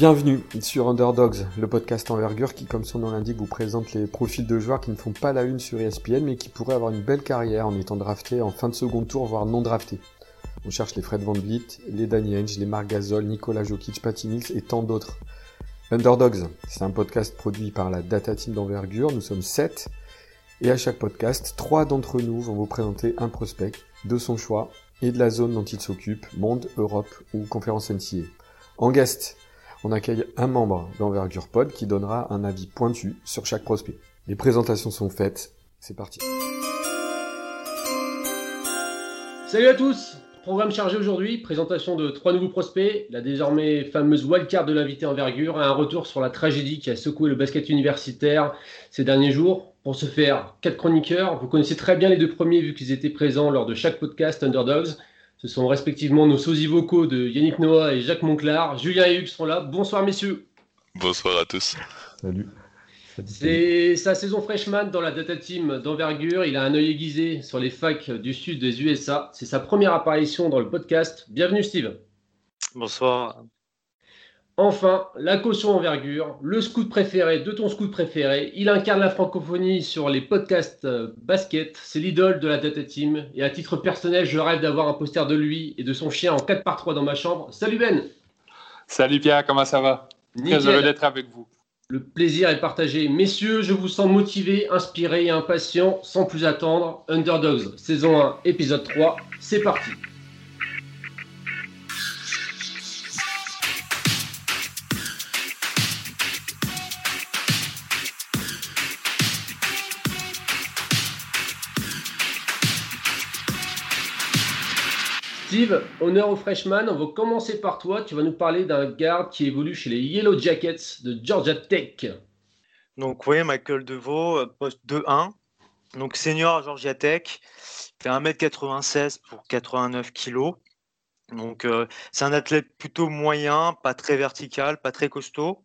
Bienvenue sur Underdogs, le podcast envergure qui, comme son nom l'indique, vous présente les profils de joueurs qui ne font pas la une sur ESPN mais qui pourraient avoir une belle carrière en étant draftés en fin de second tour, voire non draftés. On cherche les Fred Van Vliet, les Danny Henge, les Marc Gasol, Nicolas Jokic, Patty Mills et tant d'autres. Underdogs, c'est un podcast produit par la Data Team d'envergure, nous sommes 7 et à chaque podcast, trois d'entre nous vont vous présenter un prospect de son choix et de la zone dont il s'occupe, monde, Europe ou conférence NCA. En guest, on accueille un membre d'Envergure Pod qui donnera un avis pointu sur chaque prospect. Les présentations sont faites, c'est parti. Salut à tous Programme chargé aujourd'hui, présentation de trois nouveaux prospects, la désormais fameuse wildcard de l'invité envergure un retour sur la tragédie qui a secoué le basket universitaire ces derniers jours. Pour ce faire, quatre chroniqueurs. Vous connaissez très bien les deux premiers vu qu'ils étaient présents lors de chaque podcast Underdogs. Ce sont respectivement nos sosies vocaux de Yannick Noah et Jacques Monclar. Julien et Hugues sont là. Bonsoir messieurs. Bonsoir à tous. Salut. C'est sa saison freshman dans la data team d'envergure. Il a un œil aiguisé sur les facs du sud des USA. C'est sa première apparition dans le podcast. Bienvenue Steve. Bonsoir. Enfin, la caution envergure, le scout préféré de ton scout préféré. Il incarne la francophonie sur les podcasts euh, basket. C'est l'idole de la data team. Et à titre personnel, je rêve d'avoir un poster de lui et de son chien en 4 par 3 dans ma chambre. Salut Ben Salut Pierre, comment ça va? Très heureux d'être avec vous. Le plaisir est partagé. Messieurs, je vous sens motivés, inspirés et impatients. Sans plus attendre, Underdogs, saison 1, épisode 3, c'est parti. Steve, honneur au freshman. On va commencer par toi. Tu vas nous parler d'un garde qui évolue chez les Yellow Jackets de Georgia Tech. Donc, oui, Michael Deveau, euh, poste 2-1. Donc, senior à Georgia Tech. Il fait 1m96 pour 89 kg. Donc, euh, c'est un athlète plutôt moyen, pas très vertical, pas très costaud.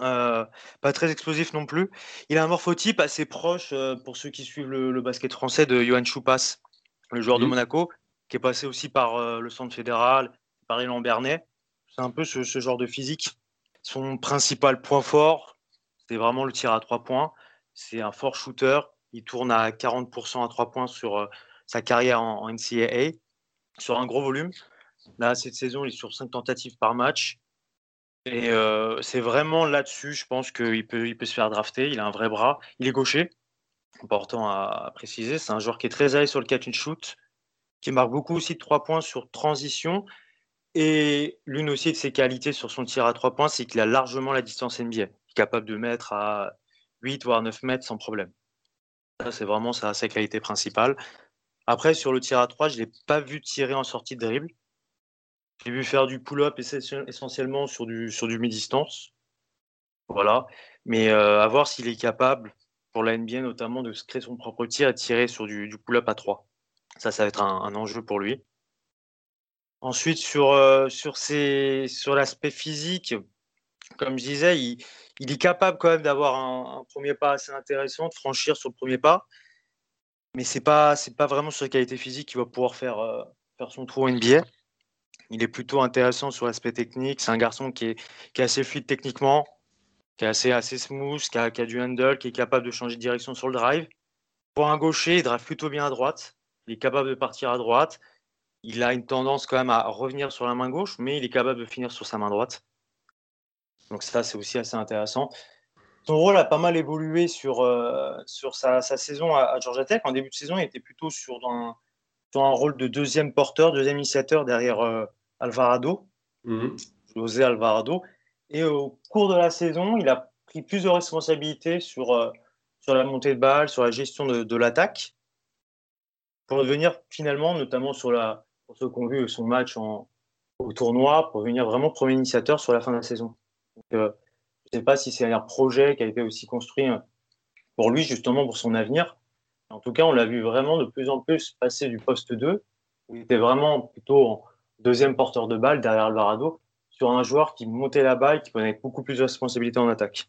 Euh, pas très explosif non plus. Il a un morphotype assez proche, pour ceux qui suivent le, basket français, de Johan Choupas, le joueur de Monaco qui est passé aussi par euh, le centre fédéral, par Élan Bernet. C'est un peu ce, genre de physique. Son principal point fort, c'est vraiment le tir à trois points. C'est un fort shooter. Il tourne à 40% à trois points sur euh, sa carrière en, NCAA, sur un gros volume. Là, cette saison, il est sur cinq tentatives par match. Et euh, c'est vraiment là-dessus, je pense qu'il peut, il peut se faire drafter. Il a un vrai bras. Il est gaucher, important à, préciser. C'est un joueur qui est très à sur le catch and shoot qui marque beaucoup aussi de trois points sur transition. Et l'une aussi de ses qualités sur son tir à trois points, c'est qu'il a largement la distance NBA. Il est capable de mettre à 8 voire 9 mètres sans problème. Ça, c'est vraiment sa, sa, qualité principale. Après, sur le tir à 3, je ne l'ai pas vu tirer en sortie de dribble. J'ai vu faire du pull-up essentiellement sur du, sur du mi-distance. Voilà. Mais euh, à voir s'il est capable, pour la NBA notamment, de se créer son propre tir et tirer sur du, du pull-up à 3. Ça, ça va être un, enjeu pour lui. Ensuite, sur, euh, sur, l'aspect physique, comme je disais, il, est capable quand même d'avoir un, premier pas assez intéressant, de franchir sur le premier pas. Mais ce n'est pas, pas vraiment sur la qualité physique qu'il va pouvoir faire, euh, faire son trou NBA. Il est plutôt intéressant sur l'aspect technique. C'est un garçon qui est, qui est, assez fluide techniquement, qui est assez, assez smooth, qui a, du handle, qui est capable de changer de direction sur le drive. Pour un gaucher, il drive plutôt bien à droite. Il est capable de partir à droite. Il a une tendance quand même à revenir sur la main gauche, mais il est capable de finir sur sa main droite. Donc ça, c'est aussi assez intéressant. Son rôle a pas mal évolué sur, euh, sur sa, saison à, Georgia Tech. En début de saison, il était plutôt sur un, un rôle de deuxième porteur, deuxième initiateur derrière euh, Alvarado, mmh. José Alvarado. Et au cours de la saison, il a pris plus de responsabilités sur, euh, sur la montée de balle, sur la gestion de l'attaque pour devenir finalement, notamment sur la, pour ceux qui ont vu son match en, au tournoi, pour devenir vraiment premier initiateur sur la fin de la saison. Euh, je ne sais pas si c'est un projet qui a été aussi construit euh, pour lui, justement pour son avenir. En tout cas, on l'a vu vraiment de plus en plus passer du poste 2, où il était vraiment plutôt en deuxième porteur de balle derrière Alvarado, sur un joueur qui montait la balle, qui prenait beaucoup plus de responsabilités en attaque.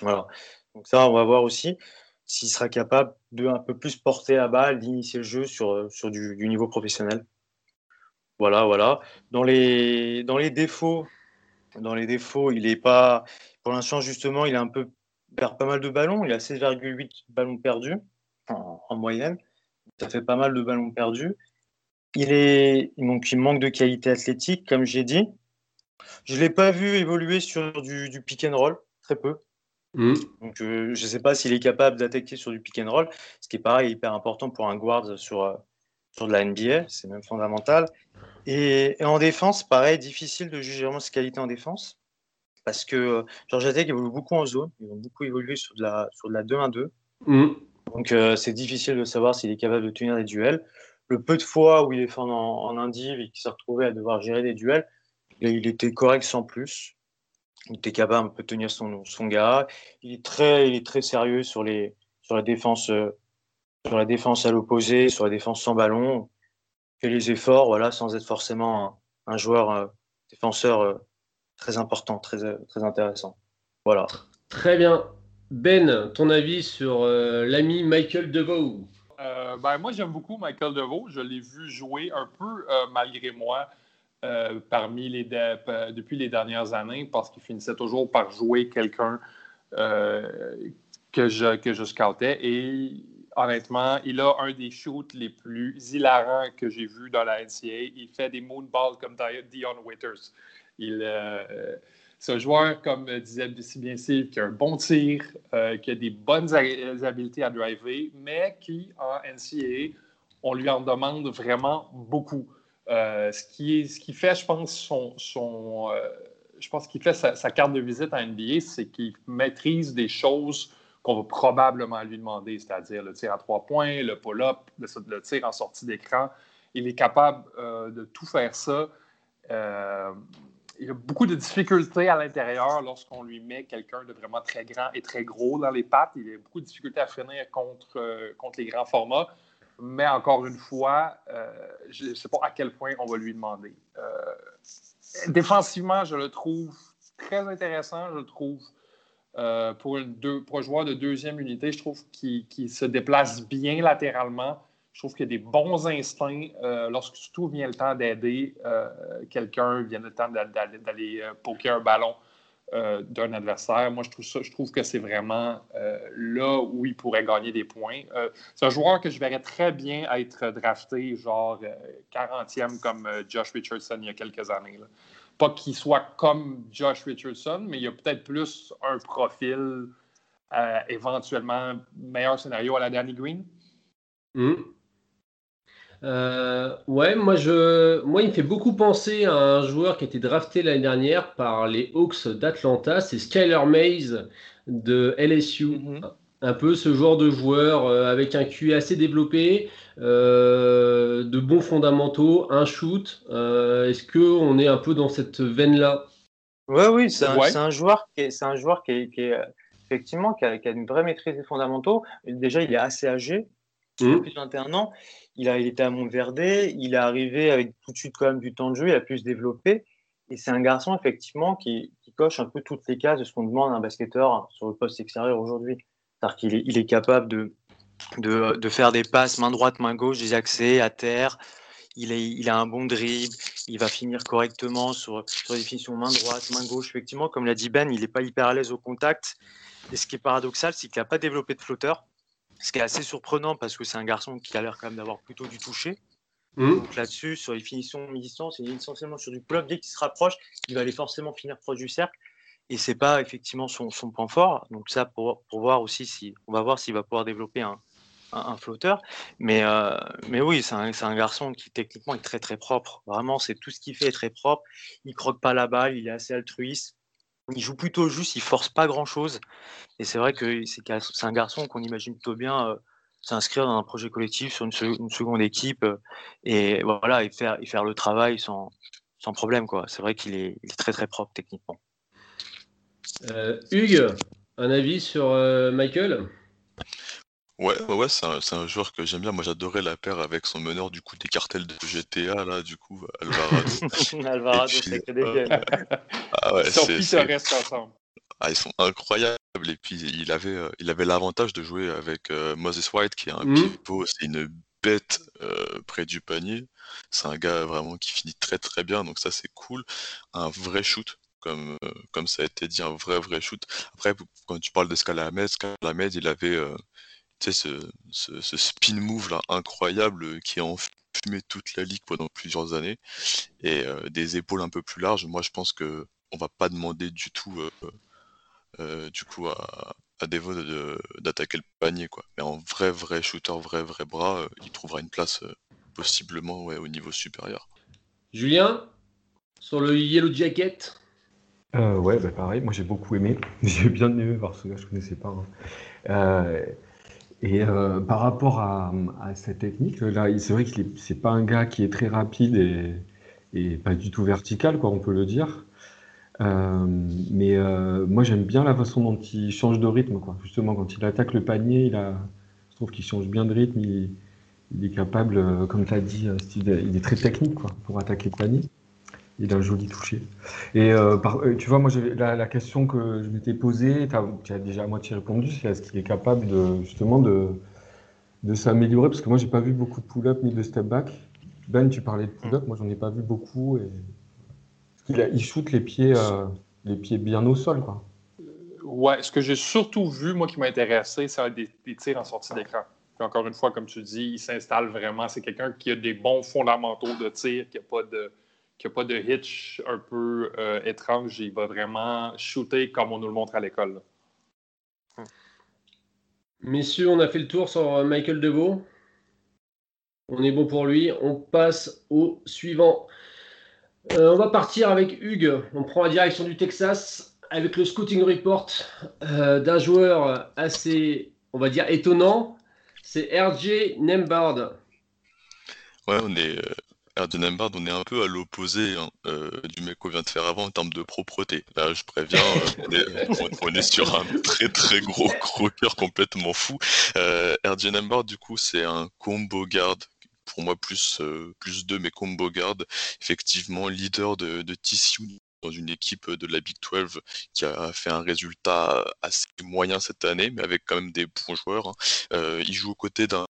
Voilà. Donc ça, on va voir aussi s'il sera capable de un peu plus porter la balle, d'initier le jeu sur, euh, du, niveau professionnel. Voilà, voilà. Dans les, défauts, Dans les défauts, il est pas. Pour l'instant, justement, il a un peu perd pas mal de ballons. Il a 16,8 ballons perdus en, moyenne. Ça fait pas mal de ballons perdus. Il est donc il manque de qualité athlétique, comme j'ai dit. Je l'ai pas vu évoluer sur du, pick and roll, très peu. Mm. Donc euh, je ne sais pas s'il est capable d'attaquer sur du pick and roll, ce qui est pareil hyper important pour un guard sur euh, sur de la NBA, c'est même fondamental. Et, en défense, pareil, difficile de juger vraiment ses qualités en défense. Parce que euh, Georgia Tech évolue beaucoup en zone. Ils ont beaucoup évolué sur de la, sur de la 2-1-2. Mm. Donc euh, c'est difficile de savoir s'il est capable de tenir des duels. Le peu de fois où il est fait en, en indiv et qu'il s'est retrouvé à devoir gérer des duels, il était correct sans plus. Il était capable de tenir son, son gars. Il est très, il est très sérieux sur, les, sur la défense euh, sur la défense à l'opposé, sur la défense sans ballon, fait les efforts, voilà, sans être forcément un, joueur euh, défenseur euh, très important, très, très intéressant. Voilà. Très bien. Ben, ton avis sur l'ami Michael DeVoe? Ben, Moi, j'aime beaucoup Michael DeVoe. Je l'ai vu jouer un peu malgré moi parmi les depuis les dernières années parce qu'il finissait toujours par jouer quelqu'un que, je, que je scoutais. Et honnêtement, il a un des shoots les plus hilarants que j'ai vu dans la NCAA. Il fait des moonballs comme Dion Waiters. Il, euh, c'est un joueur, comme disait si bien Steve, qui a un bon tir, euh, qui a des bonnes habiletés à driver, mais qui, en NCAA, on lui en demande vraiment beaucoup. Euh, ce, qui fait, je pense, son, son je pense qu'il fait sa, carte de visite en NBA, c'est qu'il maîtrise des choses qu'on va probablement lui demander, c'est-à-dire le tir à trois points, le pull-up, le, tir en sortie d'écran. Il est capable euh, de tout faire ça. Euh, il a beaucoup de difficultés à l'intérieur lorsqu'on lui met quelqu'un de vraiment très grand et très gros dans les pattes. Il a beaucoup de difficultés à freiner contre, euh, contre les grands formats. Mais encore une fois, je ne sais pas à quel point on va lui demander. défensivement, je le trouve très intéressant. Je le trouve euh, pour, un joueur de deuxième unité, je trouve qu'il se déplace bien latéralement. Je trouve qu'il a des bons instincts euh, lorsque surtout vient le temps d'aider euh, quelqu'un, vient le temps d'aller poker un ballon d'un adversaire. Moi, je trouve, ça, je trouve que c'est vraiment là où il pourrait gagner des points. c'est un joueur que je verrais très bien être drafté, genre 40e comme Josh Richardson il y a quelques années. Pas qu'il soit comme Josh Richardson, mais il y a peut-être plus un profil euh, éventuellement meilleur scénario à la Danny Green. Hmm. Euh, ouais, moi, je, moi, il me fait beaucoup penser à un joueur qui a été drafté l'année dernière par les Hawks d'Atlanta, c'est Skyler Mays de LSU. Mm-hmm un peu ce genre de joueur euh, avec un QI assez développé, euh, de bons fondamentaux, un shoot. Euh, est-ce qu'on est un peu dans cette veine-là? Ouais, oui, c'est un, joueur qui est, un joueur qui est, effectivement qui a, une vraie maîtrise des fondamentaux. Déjà, il est assez âgé, mmh. plus de 21 ans. Il, a, il était à Montverde, il est arrivé avec tout de suite quand même du temps de jeu, il a pu se développer. Et c'est un garçon effectivement qui, qui, coche un peu toutes les cases de ce qu'on demande à un basketteur sur le poste extérieur aujourd'hui. C'est-à-dire qu'il est, il est capable de, de, faire des passes main droite, main gauche, des accès à terre. Il, est, il a un bon dribble, il va finir correctement sur, sur les finitions main droite, main gauche. Effectivement, comme l'a dit Ben, il n'est pas hyper à l'aise au contact. Et ce qui est paradoxal, c'est qu'il n'a pas développé de flotteur. Ce qui est assez surprenant parce que c'est un garçon qui a l'air quand même d'avoir plutôt du toucher. Mmh. Donc là-dessus, sur les finitions mi-distance, il est essentiellement sur du pull Dès qu'il se rapproche, il va aller forcément finir proche du cercle et c'est pas effectivement son, son, point fort. Donc ça, pour, pour, voir aussi si on va voir s'il va pouvoir développer un, un, flotteur. Mais, euh, mais oui, c'est un, un, garçon qui techniquement est très très propre. Vraiment, c'est tout ce qu'il fait est très propre. Il croque pas la balle, il est assez altruiste. Il joue plutôt juste, il force pas grand chose. Et c'est vrai que c'est un garçon qu'on imagine plutôt bien euh, s'inscrire dans un projet collectif sur une, seconde équipe euh, et voilà et faire, le travail sans, problème. C'est vrai qu'il est, très très propre techniquement. Euh, Hugues, un avis sur Michael? Ouais, ouais, c'est un, joueur que j'aime bien. Moi, j'adorais la paire avec son meneur du coup des cartels de GTA là, du coup Alvarado. Alvarado, c'est que des euh, ah ouais, c'est, ensemble. Ah, ils sont incroyables. Et puis il avait, il avait l'avantage de jouer avec Moses White, qui est un mmh. pivot, c'est une bête près du panier. C'est un gars vraiment qui finit très très bien, donc ça c'est cool. Un vrai shoot, comme, comme ça a été dit, un vrai, vrai shoot. Après, quand tu parles de Scalamed, Scalamed, il avait ce, ce, ce, spin move là incroyable qui a enfumé toute la ligue pendant plusieurs années et des épaules un peu plus larges. Moi, je pense que on va pas demander du tout du coup à, à Devo d'attaquer le panier quoi. Mais en vrai vrai shooter, vrai vrai bras, il trouvera une place possiblement ouais, au niveau supérieur. Julien, sur le Yellow Jacket? Euh, Ouais, bah pareil, moi j'ai beaucoup aimé. J'ai bien aimé voir ce gars, je connaissais pas. Hein. Euh, et euh, par rapport à, cette technique, là, c'est vrai que c'est pas un gars qui est très rapide et, et, pas du tout vertical, quoi, on peut le dire. mais moi j'aime bien la façon dont il change de rythme, quoi. Justement, quand il attaque le panier, il a, je trouve qu'il change bien de rythme. Il, il est capable, euh, comme tu as dit, euh, il est très technique quoi, pour attaquer le panier. Il a un joli toucher. Et euh, tu vois, moi, la, question que je m'étais posée, tu as, déjà à moitié répondu, c'est est-ce qu'il est capable de, justement de, de s'améliorer? Parce que moi, j'ai pas vu beaucoup de pull-up ni de step-back. Ben, tu parlais de pull-up, moi, j'en ai pas vu beaucoup. Et... Il, il shoot les pieds, les pieds bien au sol. Quoi. Ouais, ce que j'ai surtout vu, moi, qui m'a intéressé, c'est des, des tirs en sortie d'écran encore une fois, comme tu dis, il s'installe vraiment. C'est quelqu'un qui a des bons fondamentaux de tir, qui n'a pas de pas de hitch un peu euh, étrange. Il va vraiment shooter comme on nous le montre à l'école. Messieurs, on a fait le tour sur euh, Michael Deveau. On est bon pour lui. On passe au suivant. Euh, on va partir avec Hugues. On prend la direction du Texas avec le scouting report d'un joueur assez, on va dire, étonnant, c'est RJ Nembard. Ouais, on est. Euh, RJ Nembard, on est un peu à l'opposé hein, euh, du mec qu'on vient de faire avant en termes de propreté. Là, je préviens, euh, on, est, sur un très très gros croqueur complètement fou. RJ Nembard, du coup, c'est un combo garde pour moi plus plus deux mais combo garde effectivement leader de, de TCU dans une équipe de la Big 12 qui a fait un résultat assez moyen cette année, mais avec quand même des bons joueurs. Hein. Euh, il joue aux côtés d'un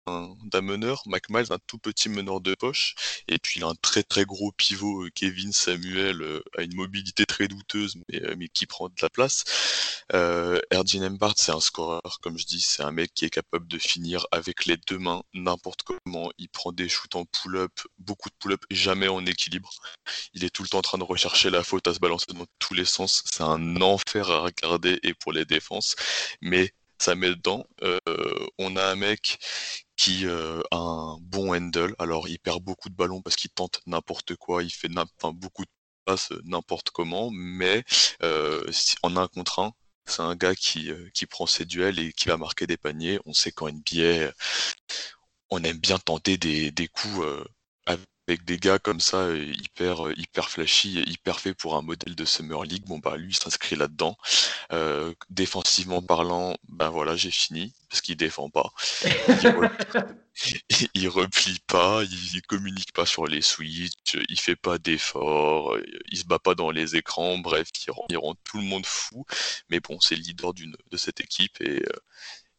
meneur, Mac Miles, un tout petit meneur de poche, et puis il a un très très gros pivot, euh, Kevin Samuel, euh, a une mobilité très douteuse, mais, mais qui prend de la place. Euh, Erdin Mbart, c'est un scoreur, comme je dis, c'est un mec qui est capable de finir avec les deux mains, n'importe comment. Il prend des shoots en pull-up, beaucoup de pull-up, jamais en équilibre. Il est tout le temps en train de rechercher la faute à se balancer dans tous les sens. C'est un enfer à regarder et pour les défenses, mais ça met dedans. Euh, on a un mec qui euh, a un bon handle. Alors, il perd beaucoup de ballons parce qu'il tente n'importe quoi, il fait beaucoup de passes n'importe comment, mais euh, en un contre un, c'est un gars qui, qui prend ses duels et qui va marquer des paniers. On sait qu'en NBA, on aime bien tenter des, des coups avec des gars comme ça, euh, hyper, euh, hyper flashy, hyper fait pour un modèle de Summer League, bon bah lui il s'inscrit là-dedans. Euh, défensivement parlant, ben voilà, j'ai fini, parce qu'il défend pas. Il, replie pas, il, communique pas sur les switches, il fait pas d'efforts, il se bat pas dans les écrans, bref, il rend, tout le monde fou. Mais bon, c'est le leader de cette équipe et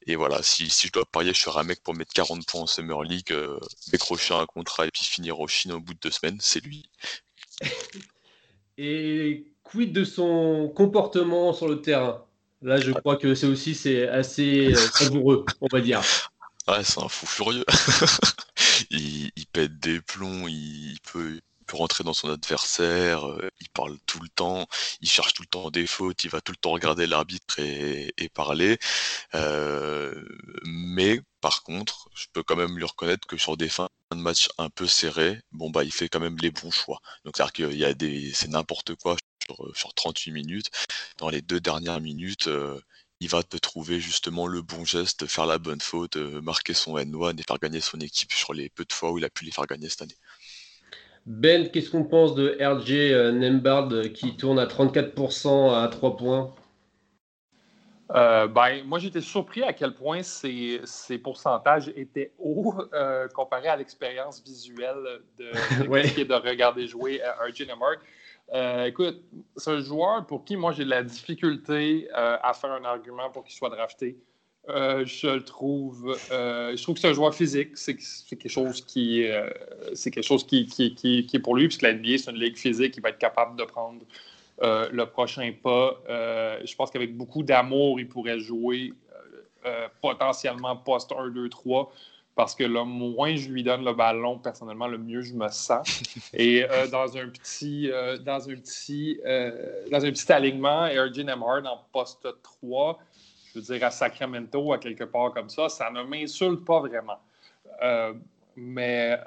et voilà, si, si je dois parier sur un mec pour mettre 40 points en Summer League, euh, décrocher un contrat et puis finir au Chine au bout de deux semaines, c'est lui. Et quid de son comportement sur le terrain? Là, je crois que c'est aussi c'est assez euh, savoureux, on va dire. Ouais, c'est un fou furieux. il, il, pète des plombs, il peut, peut rentrer dans son adversaire, euh, il parle tout le temps, il cherche tout le temps des fautes, il va tout le temps regarder l'arbitre et, parler. Euh, mais par contre, je peux quand même lui reconnaître que sur des fins de match un peu serrées, bon bah il fait quand même les bons choix. Donc c'est-à-dire qu'il y a des, c'est n'importe quoi sur, sur 38 minutes. Dans les deux dernières minutes, euh, il va te trouver justement le bon geste, faire la bonne faute, marquer son N1 et faire gagner son équipe sur les peu de fois où il a pu les faire gagner cette année. Ben, qu'est-ce qu'on pense de RJ euh, Nembard euh, qui tourne à 34% à 3 points? Euh, ben, moi, j'étais surpris à quel point ces, pourcentages étaient hauts comparé à l'expérience visuelle de, de, de regarder jouer RJ Nembard. écoute, c'est un joueur pour qui moi j'ai de la difficulté à faire un argument pour qu'il soit drafté. Euh, je le trouve. Euh, je trouve que c'est un joueur physique. C'est quelque chose qui, euh, c'est quelque chose qui, qui, qui, est pour lui, puisque la NBA, c'est une ligue physique. Il va être capable de prendre le prochain pas. je pense qu'avec beaucoup d'amour, il pourrait jouer potentiellement post 1, 2, 3 parce que le moins je lui donne le ballon, personnellement, le mieux je me sens. Et euh, dans un petit, euh, dans un petit, euh, dans un petit alignement, Ergin Emhard en poste 3, veux dire à Sacramento, à quelque part comme ça, ça ne m'insulte pas vraiment. mais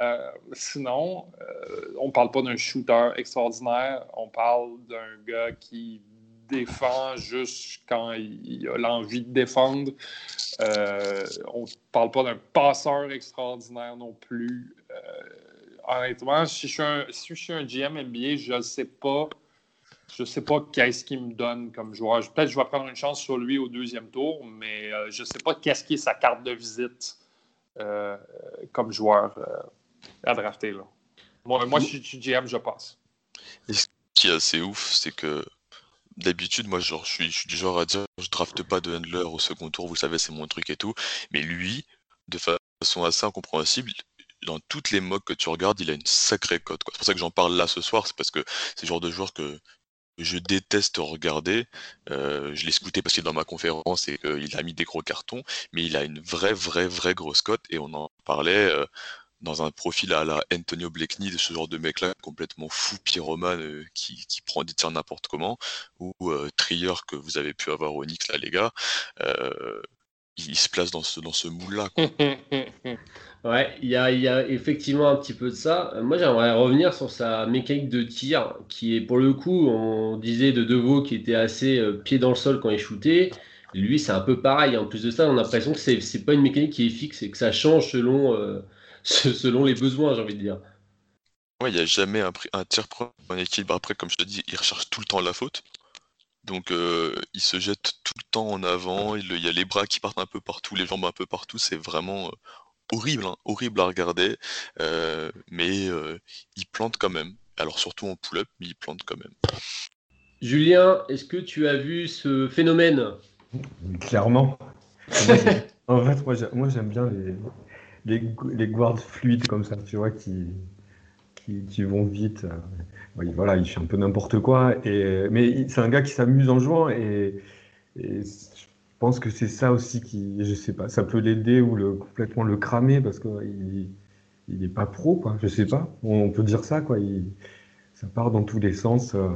sinon, on ne parle pas d'un shooter extraordinaire, on parle d'un gars qui défend juste quand il, a l'envie de défendre. Euh, on ne parle pas d'un passeur extraordinaire non plus. Euh, honnêtement, si je, suis un, si je suis un GM NBA, je ne sais pas. Je sais pas qu'est-ce qu'il me donne comme joueur. Peut-être que je vais prendre une chance sur lui au deuxième tour, mais euh, je ne sais pas qu'est-ce qui est sa carte de visite comme joueur à drafter. Là. Moi, moi, je suis GM, je passe. ce qui est assez ouf, c'est que d'habitude, moi, genre, je suis, je suis du genre à dire, je drafte pas de handler au second tour, vous savez, c'est mon truc et tout. Mais lui, de façon assez incompréhensible, dans toutes les mocks que tu regardes, il a une sacrée cote. C'est pour ça que j'en parle là ce soir, c'est parce que c'est le genre de joueur que je déteste regarder. Euh, je l'ai scouté parce qu'il est dans ma conférence et qu'il a mis des gros cartons, mais il a une vraie, vraie, vraie grosse cote et on en parlait. Euh, dans un profil à la Antonio Blakeney, de ce genre de mec-là complètement fou, pyromane, euh, qui, qui, prend des tirs n'importe comment, ou euh, Trier que vous avez pu avoir au Knicks là, les gars, euh, il, se place dans ce, dans ce moule-là. ouais, il y a, y a, effectivement un petit peu de ça. Moi, j'aimerais revenir sur sa mécanique de tir, qui est pour le coup, on disait de Deveau qui était assez pied dans le sol quand il shootait. Lui, c'est un peu pareil. En plus de ça, on a l'impression que c'est pas une mécanique qui est fixe et que ça change selon selon les besoins, j'ai envie de dire. Ouais, il n'y a jamais un, un tir en équilibre. Après, comme je te dis, il recherche tout le temps la faute. Donc, euh, il se jette tout le temps en avant. Il, y a les bras qui partent un peu partout, les jambes un peu partout. C'est vraiment euh, horrible, hein, horrible à regarder. Euh, mais il plante quand même. Alors, surtout en pull-up, mais il plante quand même. Julien, est-ce que tu as vu ce phénomène? Clairement. en fait, moi, j'aime bien les, les, les guards fluides comme ça, tu vois, qui, qui, vont vite. Euh, voilà, il fait un peu n'importe quoi. Et, mais c'est un gars qui s'amuse en jouant et, je pense que c'est ça aussi qui, je sais pas, ça peut l'aider ou le, complètement le cramer parce qu'il il est pas pro, quoi. Je sais pas, on peut dire ça, quoi. Il, ça part dans tous les sens. Euh.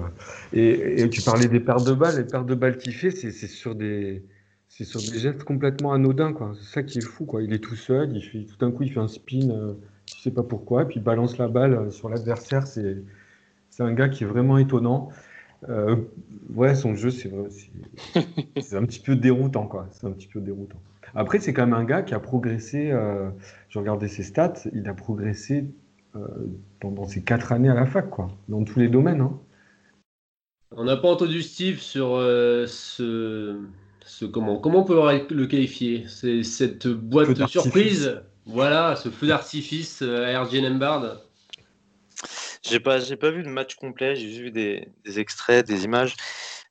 Et, et, tu parlais des paires de balles, les paires de balles qu'il fait, c'est sur des c'est sur des gestes complètement anodins, quoi. C'est ça qui est fou, quoi. Il est tout seul, il fait, tout d'un coup, il fait un spin, euh, je sais pas pourquoi, puis il balance la balle euh, sur l'adversaire. C'est, c'est un gars qui est vraiment étonnant. Euh, ouais, son jeu, c'est, un petit peu déroutant, quoi. C'est un petit peu déroutant. Après, c'est quand même un gars qui a progressé. Euh, je regardais ses stats, il a progressé pendant ses quatre années à la fac, quoi, dans tous les domaines. Hein. On n'a pas entendu Steve sur ce comment, comment on peut le qualifier? C'est cette boîte de surprise, voilà, ce feu d'artifice euh, à RG Lambard. J'ai pas, j'ai pas vu de match complet, j'ai juste vu des, extraits, des images.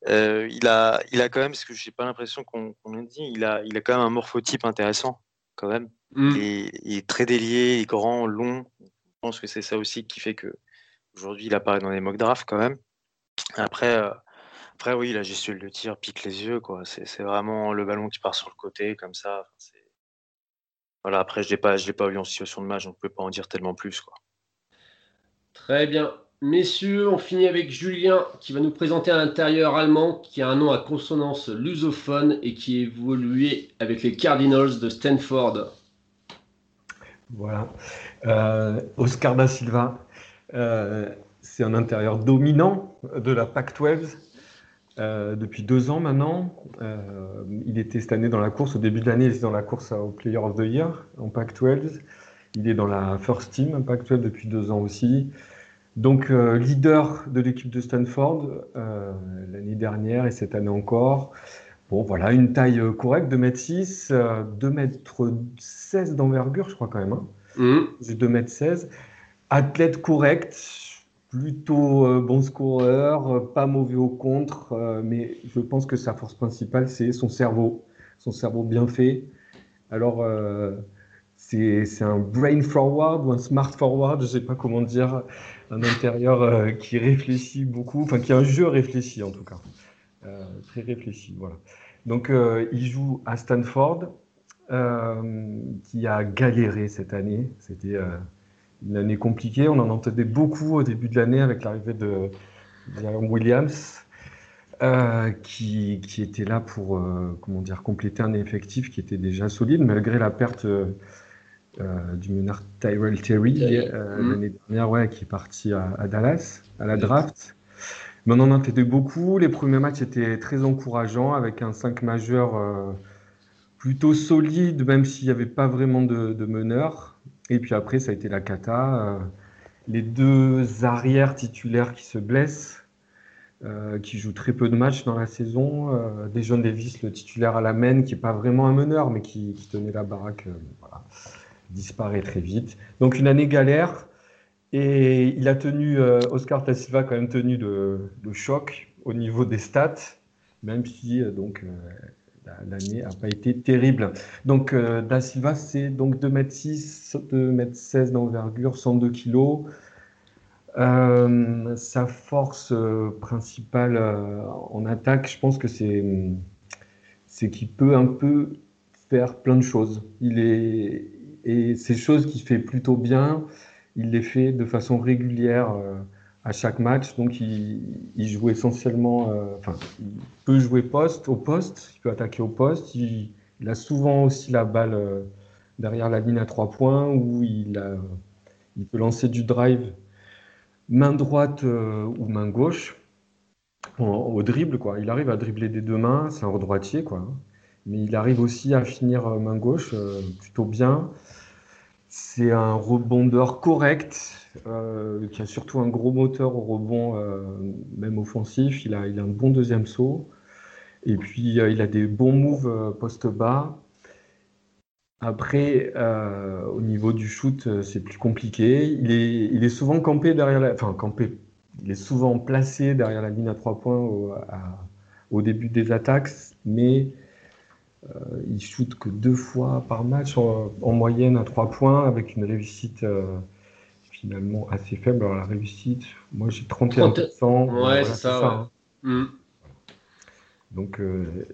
Euh, il, a, il a quand même, parce que j'ai pas l'impression qu'on qu dit, il a, il a quand même un morphotype intéressant, quand même. Mm. Il, est très délié, il est grand, long. Je pense que c'est ça aussi qui fait que aujourd'hui il apparaît dans les mock drafts quand même. Après, euh, après, oui, la gestuelle de tir pique les yeux, quoi. C'est vraiment le ballon qui part sur le côté, comme ça. voilà, après, je l'ai pas, l'ai pas vu en situation de match, donc je ne peux pas en dire tellement plus, quoi. Très bien. Messieurs, on finit avec Julien qui va nous présenter un intérieur allemand qui a un nom à consonance lusophone et qui évoluait avec les Cardinals de Stanford. Voilà. Euh, Oscar da Silva, euh, c'est un intérieur dominant de la Pac-12 euh, depuis deux ans maintenant. Il était cette année dans la course, au début de l'année, il était dans la course au Player of the Year en Pac-12. Il est dans la First Team Pac-12 depuis deux ans aussi. Donc, euh, leader de l'équipe de Stanford l'année dernière et cette année encore. Bon, voilà, une taille correcte, 2m6, 2m16 d'envergure, je crois quand même. Hein. Mmh. 2m16. Athlète correct, plutôt euh, bon scoreur, euh, pas mauvais au contre, euh, mais je pense que sa force principale, c'est son cerveau, son cerveau bien fait. Alors, c'est un brain forward ou un smart forward, je ne sais pas comment dire, un intérieur euh, qui réfléchit beaucoup, enfin qui a un jeu réfléchi en tout cas, euh, très réfléchi, voilà. Donc euh, il joue à Stanford, qui a galéré cette année. C'était une année compliquée. On en entendait beaucoup au début de l'année avec l'arrivée de Williams. qui, qui, était là pour comment dire, compléter un effectif qui était déjà solide, malgré la perte du meneur Tyrell Terry euh, mm. l'année dernière, ouais, qui est parti à, Dallas, à la draft. Mais on en entendait beaucoup. Les premiers matchs étaient très encourageants avec un 5 majeur euh, plutôt solide, même s'il n'y avait pas vraiment de, de, meneur. Et puis après, ça a été la cata. les deux arrières titulaires qui se blessent, qui jouent très peu de matchs dans la saison. des John Davis, le titulaire à la main, qui n'est pas vraiment un meneur, mais qui, qui tenait la baraque. voilà disparaît très vite. Donc une année galère. Et il a tenu, euh, Oscar Da Silva a quand même tenu le, choc au niveau des stats, même si euh, donc euh, l'année n'a pas été terrible. Donc Da Silva, c'est donc 2m6, 2m16 d'envergure, 102 kg. sa force principale en attaque, je pense que c'est c'est qu'il peut un peu faire plein de choses. Il est, et ces choses qu'il fait plutôt bien, il les fait de façon régulière euh, à chaque match. Donc il, joue essentiellement, euh, enfin, il peut jouer poste au poste, il peut attaquer au poste. Il, a souvent aussi la balle euh, derrière la ligne à trois points où il, peut lancer du drive main droite ou main gauche au dribble. Quoi. Il arrive à dribbler des deux mains, c'est un droitier. Quoi. Mais il arrive aussi à finir main gauche plutôt bien. C'est un rebondeur correct, euh, qui a surtout un gros moteur au rebond, euh, même offensif. Il a, il a un bon deuxième saut. Et puis, euh, il a des bons moves post bas. Après, au niveau du shoot, c'est plus compliqué. Il est, il est souvent campé derrière la, enfin campé. Il est souvent placé derrière la ligne à trois points au, au début des attaques, mais euh, il shoot que deux fois par match en, moyenne à trois points avec une réussite euh, finalement assez faible. Alors la réussite, moi j'ai 31%. Ouais, c'est ça. Hein. Mm. Donc euh,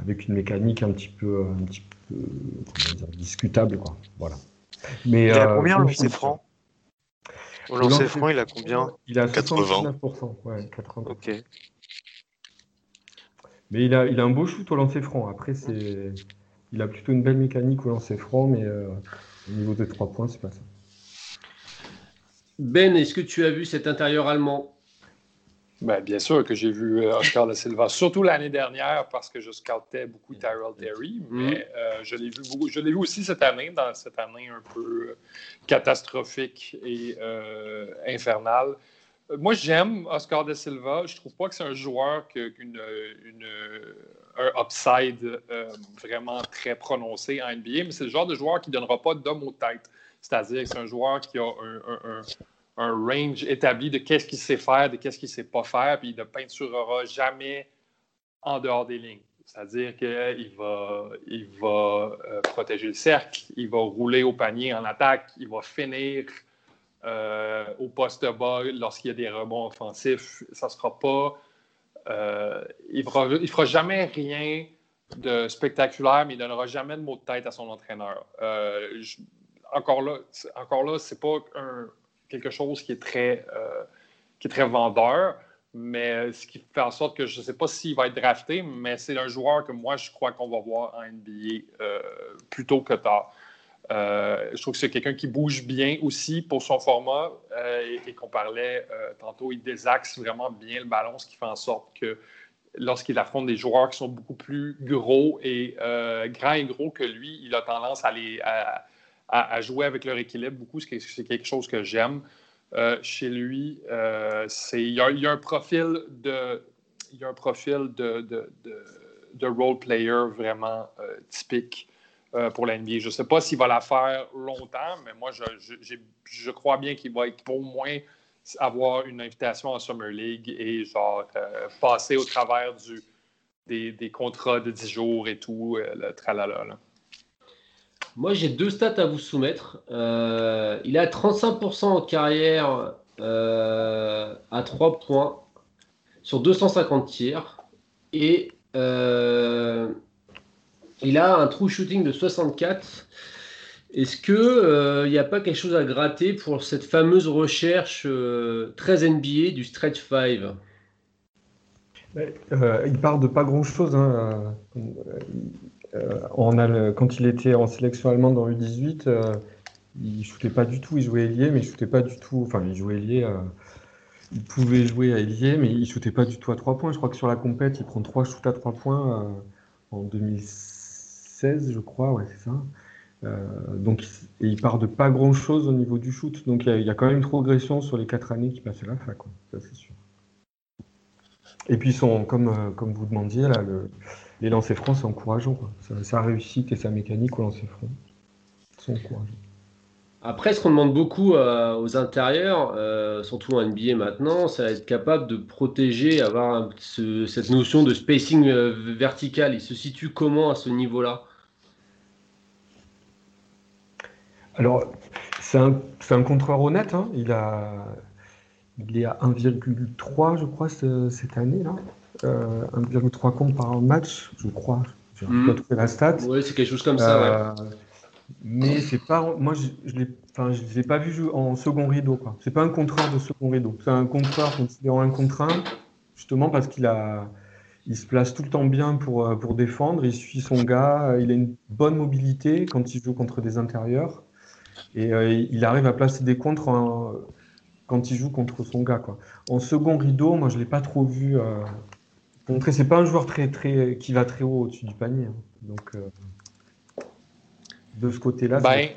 avec une mécanique un petit peu, un petit peu discutable. Quoi. Voilà. Mais, il a combien le lancer franc? Au lancer franc, il a combien? Il a 79%. Ouais, 80. Ok. Mais il a, il a un beau shoot au lancer franc. Après, c'est, il a plutôt une belle mécanique au lancer franc, mais euh, au niveau des trois points, c'est pas ça. Ben, est-ce que tu as vu cet intérieur allemand? Ben, bien sûr que j'ai vu euh, Oscar da Silva, surtout l'année dernière parce que je scoutais beaucoup Tyrell Terry, mais mm. euh, je l'ai vu beaucoup. Je l'ai vu aussi cette année, dans cette année un peu catastrophique et infernale. Moi, j'aime Oscar de Silva. Je trouve pas que c'est un joueur qui a une, un upside euh, vraiment très prononcé en NBA, mais c'est le genre de joueur qui ne donnera pas d'homme aux têtes. C'est-à-dire que c'est un joueur qui a un, un, range établi de qu'est-ce qu'il sait faire, de qu'est-ce qu'il sait pas faire, puis il ne peinturera jamais en dehors des lignes. C'est-à-dire qu'il va, il va euh, protéger le cercle, il va rouler au panier en attaque, il va finir euh, au poste bas lorsqu'il y a des rebonds offensifs. Ça sera pas. Euh, il ne fera, jamais rien de spectaculaire, mais il ne donnera jamais de mot de tête à son entraîneur. Euh, encore là, encore là c'est pas quelque chose qui est très, qui est très vendeur, mais ce qui fait en sorte que je ne sais pas s'il va être drafté, mais c'est un joueur que moi, je crois qu'on va voir en NBA plus tôt que tard. Euh, je trouve que c'est quelqu'un qui bouge bien aussi pour son format euh, et, qu'on parlait euh, tantôt, il désaxe vraiment bien le ballon, ce qui fait en sorte que lorsqu'il affronte des joueurs qui sont beaucoup plus gros et grands et gros que lui, il a tendance à, jouer avec leur équilibre beaucoup. C'est quelque chose que j'aime chez lui. il, y a, un profil de, de role player vraiment typique. Euh, pour l'NBA. Je ne sais pas s'il va la faire longtemps, mais moi, je, crois bien qu'il va au moins avoir une invitation en Summer League et genre euh, passer au travers du, des, contrats de 10 jours et tout, euh, le tralala. Moi, j'ai deux stats à vous soumettre. Il a 35% en carrière à 3 points sur 250 tirs. Et il a un true shooting de 64. Est-ce qu'il n'y a pas quelque chose à gratter pour cette fameuse recherche très NBA du stretch 5 il part de pas grand-chose. Hein. Euh, quand il était en sélection allemande en U18, euh, il shootait pas du tout, il jouait ailier, mais il shootait pas du tout. Enfin, il jouait ailier. Euh, il pouvait jouer à ailier, mais il shootait pas du tout à 3 points. Je crois que sur la compète, il prend 3 shoots à 3 points en 2016, je crois, ouais, c'est ça. donc, et il part de pas grand chose au niveau du shoot. Donc, il y, a, quand même une progression sur les 4 années qu'il passait à la fac, ça c'est sûr. Et puis, son, comme, comme vous demandiez, là, le, les lancers francs, c'est encourageant. Sa, réussite et sa mécanique au lancer franc sont encourageants. Après, ce qu'on demande beaucoup euh, aux intérieurs, euh, surtout en NBA maintenant, c'est être capable de protéger, avoir cette notion de spacing euh, vertical. Il se situe comment à ce niveau-là? Alors, c'est un, un, contreur honnête. Hein. Il, a, il est à 1,3, je crois, cette année-là. 1,3 comptes par match, je crois. J'ai pas hmm. trouvé la stat. Oui, c'est quelque chose comme ça. Euh, mais c'est pas, moi, je, je l'ai, enfin, je l'ai pas vu en second rideau. Quoi. C'est pas un contrat de second rideau. C'est un contrat considérant un contre un, justement parce qu'il a, il se place tout le temps bien pour, euh, pour défendre. Il suit son gars. Il a une bonne mobilité quand il joue contre des intérieurs. Et euh, il arrive à placer des contres quand il joue contre son gars. Quoi. En second rideau, moi, je l'ai pas trop vu c'est pas un joueur très, très, qui va très haut au-dessus du panier. Hein. Donc, euh, de ce côté-là, ben,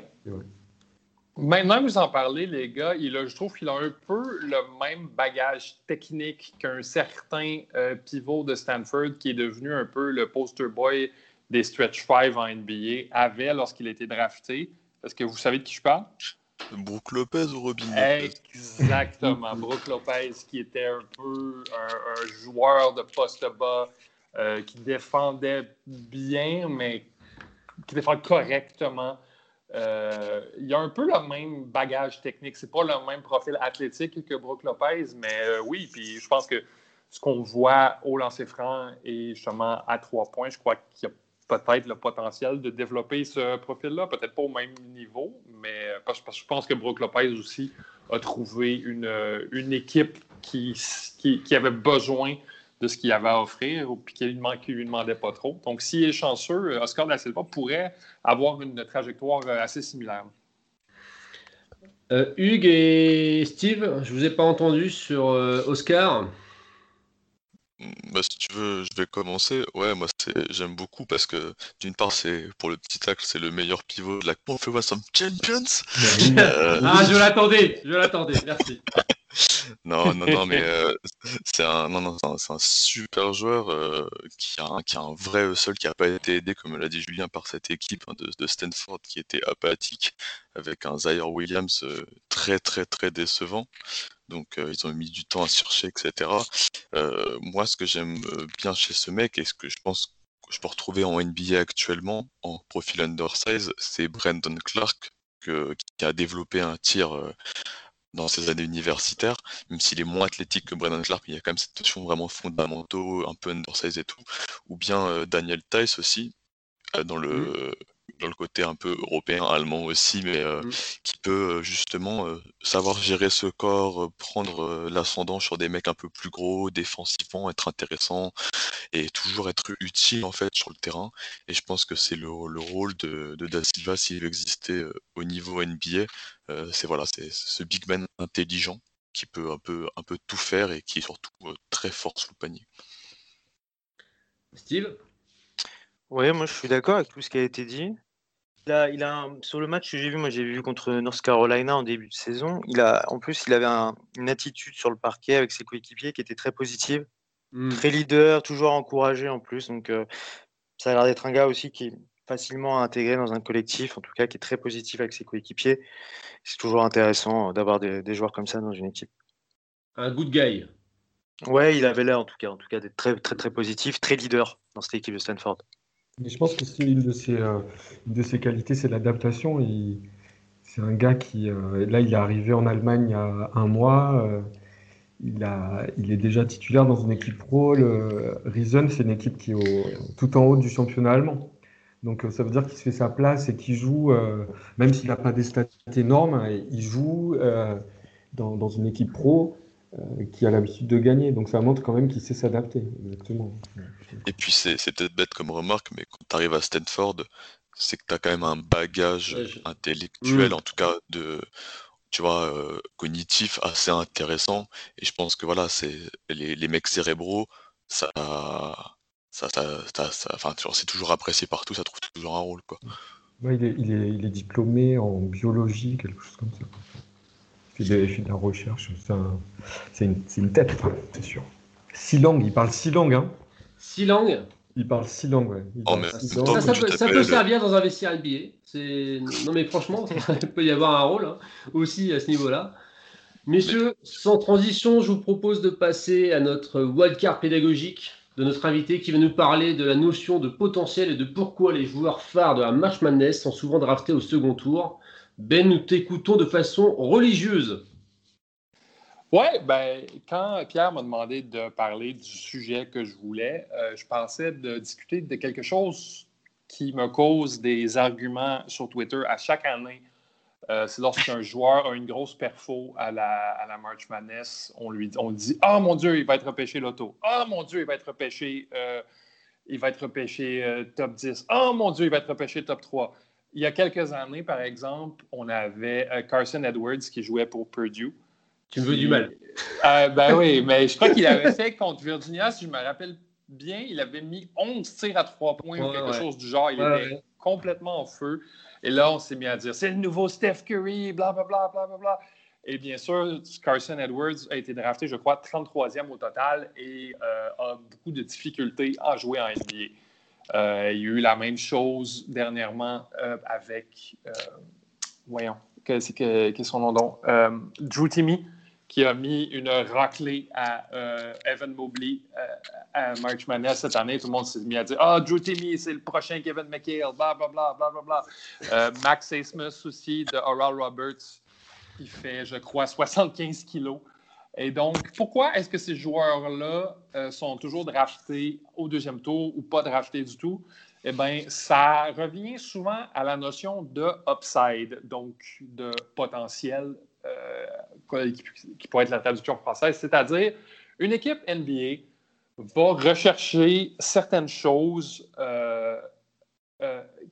Maintenant que vous en parlez, les gars, il je trouve qu'il a un peu le même bagage technique qu'un certain euh, pivot de Stanford qui est devenu un peu le poster boy des stretch five en NBA avait lorsqu'il était drafté. Est-ce que vous savez de qui je parle? Brooke Lopez ou Robin Exactement. Brooke Lopez, qui était un peu un, joueur de poste bas, euh, qui défendait bien, mais qui défend correctement. Euh, il a un peu le même bagage technique. C'est pas le même profil athlétique que Brooke Lopez, mais euh, oui, puis je pense que ce qu'on voit au lancer franc et justement à trois points, je crois qu'il y a peut-être le potentiel de développer ce profil-là, peut-être pas au même niveau, mais parce, que je pense que Brooke Lopez aussi a trouvé une, une équipe qui, qui, avait besoin de ce qu'il avait à offrir ou qui lui, lui demandait pas trop. Donc, s'il est chanceux, Oscar da Silva pourrait avoir une trajectoire assez similaire. Euh, Hugues et Steve, je vous ai pas entendu sur euh, Oscar. Bah, si tu veux, je vais commencer. Ouais, moi, j'aime beaucoup parce que d'une part, c'est pour le petit tacle, c'est le meilleur pivot de la Confederation Champions. Euh, ah, je l'attendais, je l'attendais, merci. non, non, non, mais euh, c'est un, non, non, c'est un, super joueur euh, qui, a un, qui a un vrai seul qui n'a pas été aidé, comme l'a dit Julien, par cette équipe hein, de, de, Stanford qui était apathique, avec un Zaire Williams très, très, très décevant donc ils ont mis du temps à chercher, etc. moi, ce que j'aime bien chez ce mec et ce que je pense que je peux retrouver en NBA actuellement, en profil undersize, c'est Brandon Clark, qui a développé un tir dans ses années universitaires, même s'il est moins athlétique que Brandon Clark, il y a quand même cette notion vraiment fondamentaux, un peu undersize et tout, ou bien Daniel Tice aussi, dans le, mmh dans le côté un peu européen, allemand aussi, mais euh, mmh. qui peut euh, justement euh, savoir gérer ce corps, prendre l'ascendant sur des mecs un peu plus gros, défensivement, être intéressant et toujours être utile en fait sur le terrain. Et je pense que c'est le, rôle de, de Da Silva s'il exister au niveau NBA. c'est voilà, c'est ce big man intelligent qui peut un peu, un peu tout faire et qui est surtout très fort sous le panier. Steve? Oui, moi je suis d'accord avec tout ce qui a été dit. Il a, il a sur le match que j'ai vu, moi j'ai vu contre North Carolina en début de saison, il a, en plus il avait une attitude sur le parquet avec ses coéquipiers qui était très positive, hmm. très leader, toujours encouragé en plus. Donc euh, ça a l'air d'être un gars aussi qui est facilement intégré dans un collectif, en tout cas qui est très positif avec ses coéquipiers. C'est toujours intéressant d'avoir des, joueurs comme ça dans une équipe. Un good guy. Ouais, il avait l'air en tout cas, en tout cas d'être très très très positif, très leader dans cette équipe de Stanford. Je pense que c'est une de ses, euh, qualités, c'est l'adaptation. C'est un gars qui, euh, là, il est arrivé en Allemagne il y a un mois. Euh, il, est déjà titulaire dans une équipe pro. Le Reason, c'est une équipe qui est tout en haut du championnat allemand. Donc ça veut dire qu'il se fait sa place et qu'il joue, même s'il n'a pas des stats énormes, il joue dans, une équipe pro qui a l'habitude de gagner. Donc ça montre quand même qu'il sait s'adapter. Exactement. Et puis c'est peut-être bête comme remarque, mais quand tu arrives à Stanford, c'est que tu as quand même un bagage intellectuel, mm. en tout cas de tu vois, euh, cognitif assez intéressant. Et je pense que voilà, c'est les, les, mecs cérébraux, ça, ça, ça, enfin, c'est toujours apprécié partout, ça trouve toujours un rôle. Quoi. il, est, il, est, il, est, diplômé en biologie, quelque chose comme ça. Il fait de la recherche. C'est une, tête, c'est sûr. Six langues, il parle six langues. Hein. Six langues? Il parle six langues, ouais. Oh, ça, peut, servir dans un vestiaire NBA. Non, mais franchement, il peut y avoir un rôle hein, aussi à ce niveau-là. Messieurs, sans transition, je vous propose de passer à notre wildcard pédagogique de notre invité qui va nous parler de la notion de potentiel et de pourquoi les joueurs phares de la March Madness sont souvent draftés au second tour. Ben, nous t'écoutons de façon religieuse. Oui, ben, quand Pierre m'a demandé de parler du sujet que je voulais, euh, je pensais de discuter de quelque chose qui me cause des arguments sur Twitter à chaque année. Euh, c'est lorsqu'un joueur a une grosse perfo à la, à la March Madness, on lui on dit Ah oh, mon Dieu, il va être repêché l'auto. Ah oh, mon Dieu, il va être repêché, euh, il va être repêché top 10. Ah oh, mon Dieu, il va être repêché top 3. Il y a quelques années, par exemple, on avait euh, Carson Edwards qui jouait pour Purdue. Tu veux du mal. Euh, ben oui, mais je crois qu'il avait fait contre Virginia, si je me rappelle bien, il avait mis 11 tirs à 3 points ou quelque chose du genre. Il était complètement en feu. Et là, on s'est mis à dire c'est le nouveau Steph Curry, blablabla, blablabla. Bla, bla. Et bien sûr, Carson Edwards a été drafté, je crois, 33e au total et euh, a beaucoup de difficultés à jouer en NBA. Euh, il y a eu la même chose dernièrement euh, avec, euh, voyons, qu'est-ce que, son nom donc? Drew Timmy, qui a mis une raclée à Evan Mobley à March Madness cette année. Tout le monde s'est mis à dire Ah, Drew Timmy, c'est le prochain Kevin McHale, bla bla bla bla bla bla. Max Asmus aussi de Oral Roberts, qui fait, je crois, 75 kilos. Et donc, pourquoi est-ce que ces joueurs-là euh, sont toujours draftés au deuxième tour ou pas draftés du tout? Eh bien, ça revient souvent à la notion de upside, donc de potentiel, euh, qui, pourrait être la traduction française, c'est-à-dire une équipe NBA va rechercher certaines choses euh,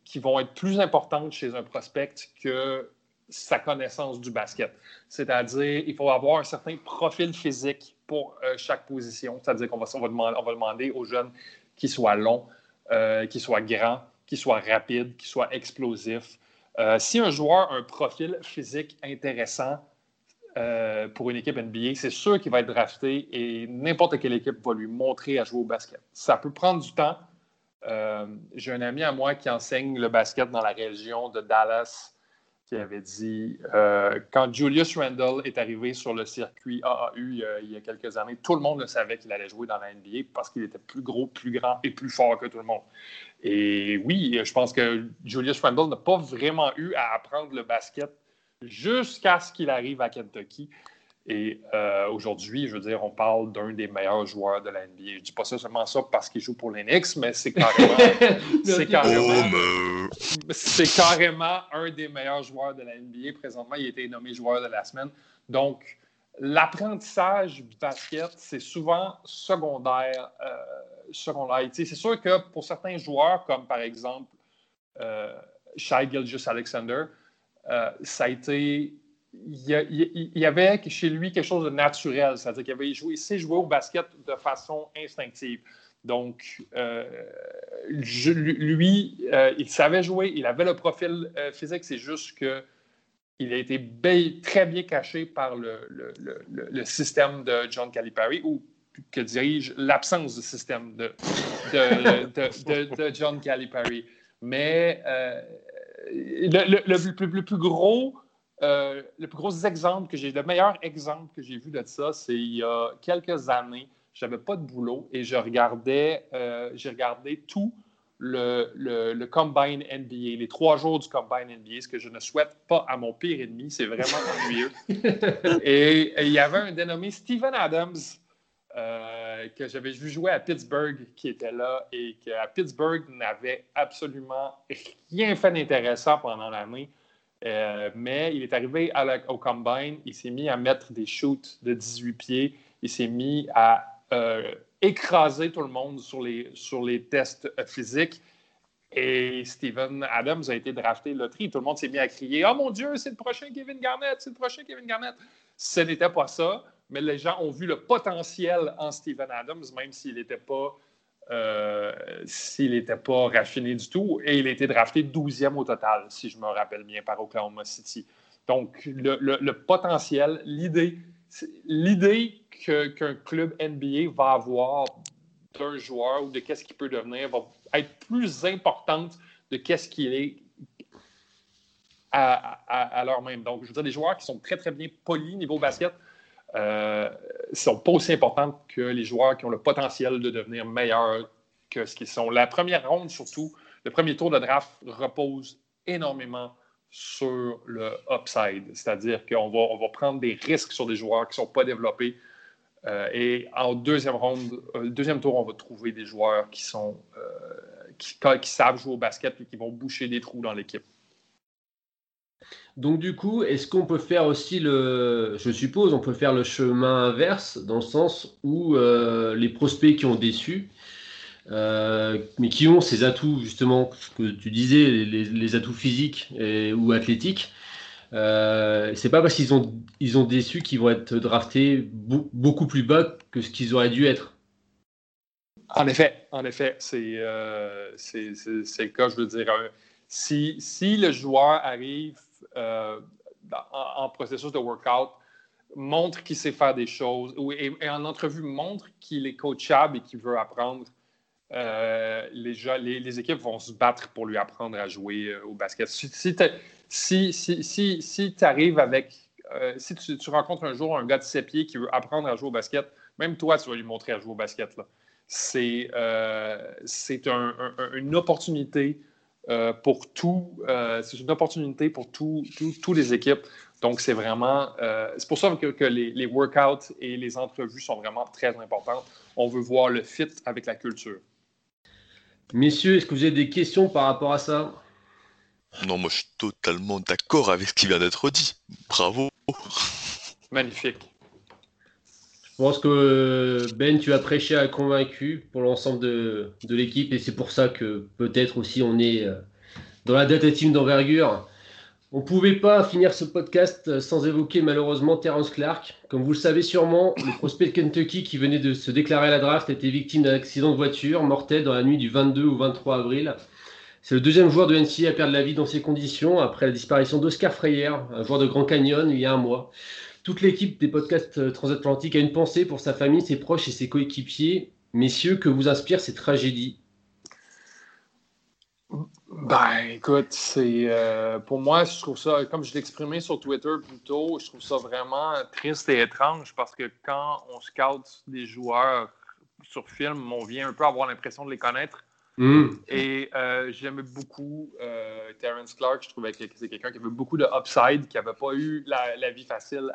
qui vont être plus importantes chez un prospect que sa connaissance du basket. C'est-à-dire, il faut avoir un certain profil physique pour euh, chaque position. C'est-à-dire qu'on va, on va, demander, aux jeunes qu'ils soient longs, euh, qu'ils soient grands, qu'ils soient rapides, qu'ils soient explosifs. Euh, si un joueur a un profil physique intéressant pour une équipe NBA, c'est sûr qu'il va être drafté et n'importe quelle équipe va lui montrer à jouer au basket. Ça peut prendre du temps. J'ai un ami à moi qui enseigne le basket dans la région de Dallas qui avait dit euh, quand Julius Randle est arrivé sur le circuit AAU il y a quelques années, tout le monde le savait qu'il allait jouer dans la NBA parce qu'il était plus gros, plus grand et plus fort que tout le monde. Et oui, je pense que Julius Randle n'a pas vraiment eu à apprendre le basket jusqu'à ce qu'il arrive à Kentucky. Et euh, aujourd'hui, je veux dire, on parle d'un des meilleurs joueurs de la NBA. Je ne dis pas ça seulement ça parce qu'il joue pour les Knicks, mais c'est carrément, c'est carrément, c'est carrément un des meilleurs joueurs de la NBA. Présentement, il a été nommé joueur de la semaine. Donc, l'apprentissage du basket, c'est souvent secondaire. Euh, secondaire. C'est sûr que pour certains joueurs, comme par exemple euh, Shai Gilgis Alexander, euh, ça a été il y, avait chez lui quelque chose de naturel, c'est-à-dire qu'il avait joué, il sait jouer au basket de façon instinctive. Donc, euh, lui, euh, il savait jouer, il avait le profil euh, physique, c'est juste qu'il a été très bien caché par le, système de John Calipari, ou que dirige l'absence de système de, de, John Calipari. Mais le, plus gros euh, le plus gros exemple que j'ai, le meilleur exemple que j'ai vu de ça, c'est il y a quelques années. J'avais pas de boulot et je regardais, euh, j'ai regardé tout le, le, Combine NBA, les trois jours du Combine NBA, ce que je ne souhaite pas à mon pire ennemi. C'est vraiment ennuyeux. et, il y avait un dénommé Steven Adams euh, que j'avais vu jouer à Pittsburgh qui était là et qu'à Pittsburgh n'avait absolument rien fait d'intéressant pendant l'année. Euh, mais il est arrivé au Combine, il s'est mis à mettre des shoots de 18 pieds, il s'est mis à euh, écraser tout le monde sur les, sur les tests physiques. Et Steven Adams a été drafté loterie. Tout le monde s'est mis à crier Oh mon Dieu, c'est le prochain Kevin Garnett, c'est le prochain Kevin Garnett. Ce n'était pas ça, mais les gens ont vu le potentiel en Steven Adams, même s'il n'était pas, euh, s'il n'était pas raffiné du tout. Et il a été drafté 12e au total, si je me rappelle bien, par Oklahoma City. Donc, le, potentiel, l'idée, l'idée qu'un club NBA va avoir d'un joueur ou de qu'est-ce qu'il peut devenir va être plus importante de qu'est-ce qu'il est à, leur même. Donc, je veux dire, des joueurs qui sont très, très bien polis niveau basket euh, sont pas aussi importants que les joueurs qui ont le potentiel de devenir meilleurs que ce qu'ils sont. La première ronde, surtout, le premier tour de draft repose énormément sur le upside, c'est-à-dire qu'on va, on va prendre des risques sur des joueurs qui ne sont pas développés. Euh, et en deuxième ronde, euh, deuxième tour, on va trouver des joueurs qui sont euh, qui, savent jouer au basket et qui vont boucher des trous dans l'équipe. Donc du coup, est-ce qu'on peut faire aussi le, je suppose, on peut faire le chemin inverse dans le sens où les prospects qui ont déçu, euh, mais qui ont ces atouts, justement, que tu disais, les, atouts physiques ou athlétiques. Euh, c'est pas parce qu'ils ont, ils ont déçu qu'ils vont être draftés beaucoup plus bas que ce qu'ils auraient dû être. En effet, en effet, c'est euh, le cas, je veux dire. Si, si le joueur arrive euh, en, processus de workout, montre qu'il sait faire des choses, et, en entrevue montre qu'il est coachable et qu'il veut apprendre, euh, les, les, équipes vont se battre pour lui apprendre à jouer euh, au basket. Si, si, tu arrives avec. Euh, si tu, rencontres un jour un gars de 7 pieds qui veut apprendre à jouer au basket, même toi, tu vas lui montrer à jouer au basket. C'est une opportunité pour tout. c'est une opportunité pour tous les équipes. Donc, c'est vraiment. c'est pour ça que, que les, les workouts et les entrevues sont vraiment très importantes. On veut voir le fit avec la culture. Messieurs, est-ce que vous avez des questions par rapport à ça? Non, moi je suis totalement d'accord avec ce qui vient d'être dit. Bravo. Magnifique. Je pense que Ben, tu as prêché à convaincu pour l'ensemble de, de l'équipe et c'est pour ça que peut-être aussi on est euh, dans la data team d'envergure. On ne pouvait pas finir ce podcast sans évoquer malheureusement Terence Clark. Comme vous le savez sûrement, le prospect de Kentucky qui venait de se déclarer à la draft était victime d'un accident de voiture mortel dans la nuit du 22 au 23 avril. C'est le deuxième joueur de NCA à perdre la vie dans ces conditions après la disparition d'Oscar Freyer, un joueur de Grand Canyon, il y a un mois. Toute l'équipe des podcasts transatlantiques a une pensée pour sa famille, ses proches et ses coéquipiers. Messieurs, que vous inspire ces tragédies ben, écoute, c'est euh, pour moi, je trouve ça, comme je l'exprimais sur Twitter plus tôt, je trouve ça vraiment triste et étrange parce que quand on scout des joueurs sur film, on vient un peu avoir l'impression de les connaître. Mm. Et euh, j'aimais beaucoup euh, Terrence Clark. Je trouvais que c'est quelqu'un qui avait beaucoup de upside, qui n'avait pas eu la, vie facile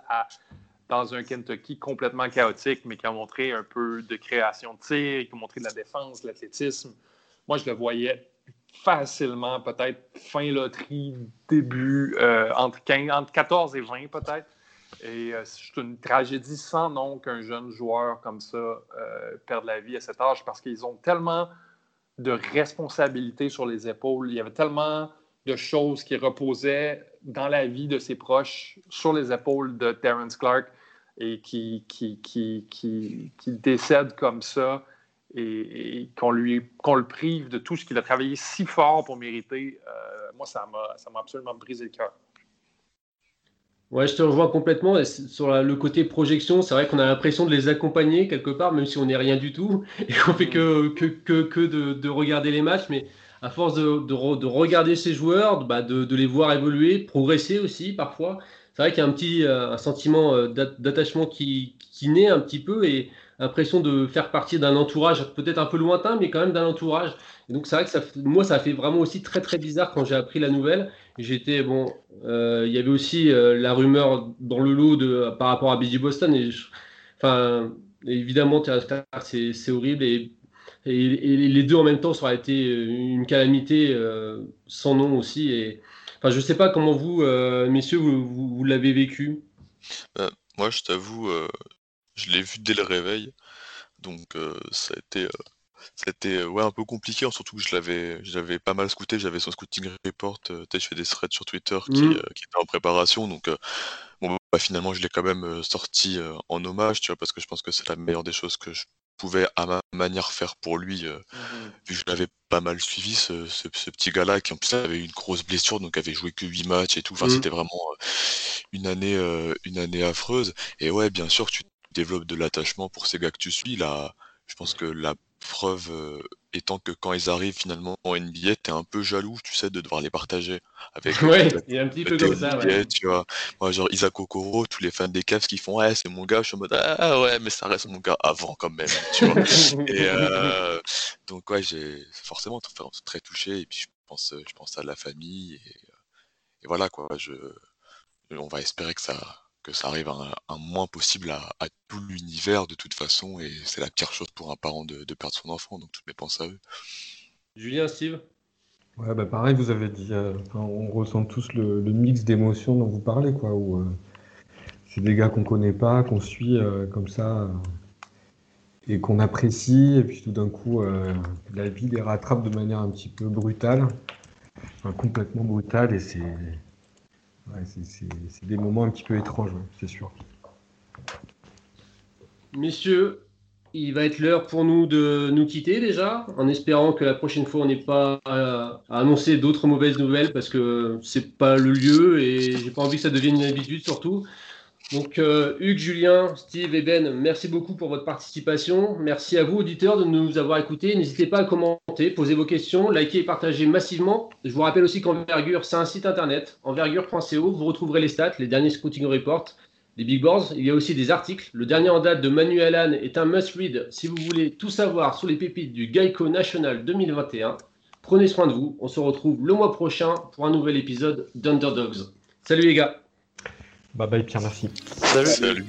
dans un Kentucky complètement chaotique, mais qui a montré un peu de création de tir, qui a montré de la défense, de l'athlétisme. Moi, je le voyais facilement, peut-être fin loterie, début, euh, entre, 14 et 20 peut-être. Et euh, c'est une tragédie sans nom qu'un jeune joueur comme ça euh, perde la vie à cet âge parce qu'ils ont tellement de responsabilités sur les épaules. Il y avait tellement de choses qui reposaient dans la vie de ses proches sur les épaules de Terrence Clark et qui, qui, qui, qui, qui décède comme ça et, qu'on lui qu'on le prive de tout ce qu'il a travaillé si fort pour mériter, euh, moi, ça m'a absolument brisé le cœur. Ouais, je te rejoins complètement. sur le côté projection, c'est vrai qu'on a l'impression de les accompagner quelque part, même si on n'est rien du tout, et qu'on fait que, que, que, que de, de, regarder les matchs. Mais à force de, de, regarder ces joueurs, bah de, les voir évoluer, progresser aussi parfois, c'est vrai qu'il y a un petit euh, un sentiment euh, d'attachement qui, qui naît un petit peu. Et l'impression de faire partie d'un entourage peut-être un peu lointain, mais quand même d'un entourage. Et donc c'est vrai que ça, moi, ça a fait vraiment aussi très très bizarre quand j'ai appris la nouvelle. J'étais bon, euh, il y avait aussi euh, la rumeur dans le lot de par rapport à BG Boston. Et enfin, évidemment, c'est horrible et, les deux en même temps, ça aurait été une calamité euh, sans nom aussi. Et enfin, je sais pas comment vous, messieurs, vous, l'avez vécu. moi, je t'avoue, je l'ai vu dès le réveil, donc ça a été c'était ouais, un peu compliqué, surtout que je l'avais, j'avais pas mal scouté, j'avais son scouting report, euh, je fais des threads sur Twitter qui, euh, qui étaient en préparation, donc euh, bon, bah, finalement je l'ai quand même sorti en hommage, tu vois, parce que je pense que c'est la meilleure des choses que je pouvais à ma manière faire pour lui, mmh vu que je l'avais pas mal suivi, ce, ce, petit gars-là, qui en plus avait une grosse blessure, donc avait joué que 8 matchs et tout, enfin mmh. c'était vraiment une année, une année affreuse, et ouais, bien sûr, tu développes de l'attachement pour ces gars que tu suis, là, je pense que la preuve euh, étant que quand ils arrivent finalement en NBA, t'es un peu jaloux, tu sais, de devoir les partager avec. ouais, il y a un petit peu comme ça. Tu vois, moi, genre Isaac Okoro, tous les fans des Cavs qui font ouais, c'est mon gars, je suis en mode ah ouais, mais ça reste mon gars avant quand même, tu vois. et euh, donc ouais, j'ai forcément très touché et puis je pense, je pense à la famille et, et voilà quoi. Je, on va espérer que ça que ça arrive un, moins possible à, tout l'univers de toute façon, et c'est la pire chose pour un parent de, perdre son enfant, donc toutes mes pensées à eux. Julien, Steve? Ouais, bah pareil, vous avez dit, euh, on ressent tous le, mix d'émotions dont vous parlez, quoi. Où, euh, c'est des gars qu'on connaît pas, qu'on suit euh, comme ça, et qu'on apprécie, et puis tout d'un coup, la vie les rattrape de manière un petit peu brutale, complètement brutale, et c'est c'est des moments un petit peu étranges, c'est sûr. Messieurs, il va être l'heure pour nous de nous quitter déjà, en espérant que la prochaine fois on n'ait pas à, annoncer d'autres mauvaises nouvelles parce que c'est pas le lieu et j'ai pas envie que ça devienne une habitude surtout. Donc, euh, Hugues, Julien, Steve et Ben, merci beaucoup pour votre participation. Merci à vous, auditeurs, de nous avoir écoutés. N'hésitez pas à commenter, poser vos questions, liker et partager massivement. Je vous rappelle aussi qu'Envergure, c'est un site internet, envergure.co. Vous retrouverez les stats, les derniers scouting reports, les big boards. Il y a aussi des articles. Le dernier en date de Manu Allan est un must-read si vous voulez tout savoir sur les pépites du Geico National 2021. Prenez soin de vous. On se retrouve le mois prochain pour un nouvel épisode d'Underdogs. Salut les gars! Bye bye Pierre, merci. Salut. Salut.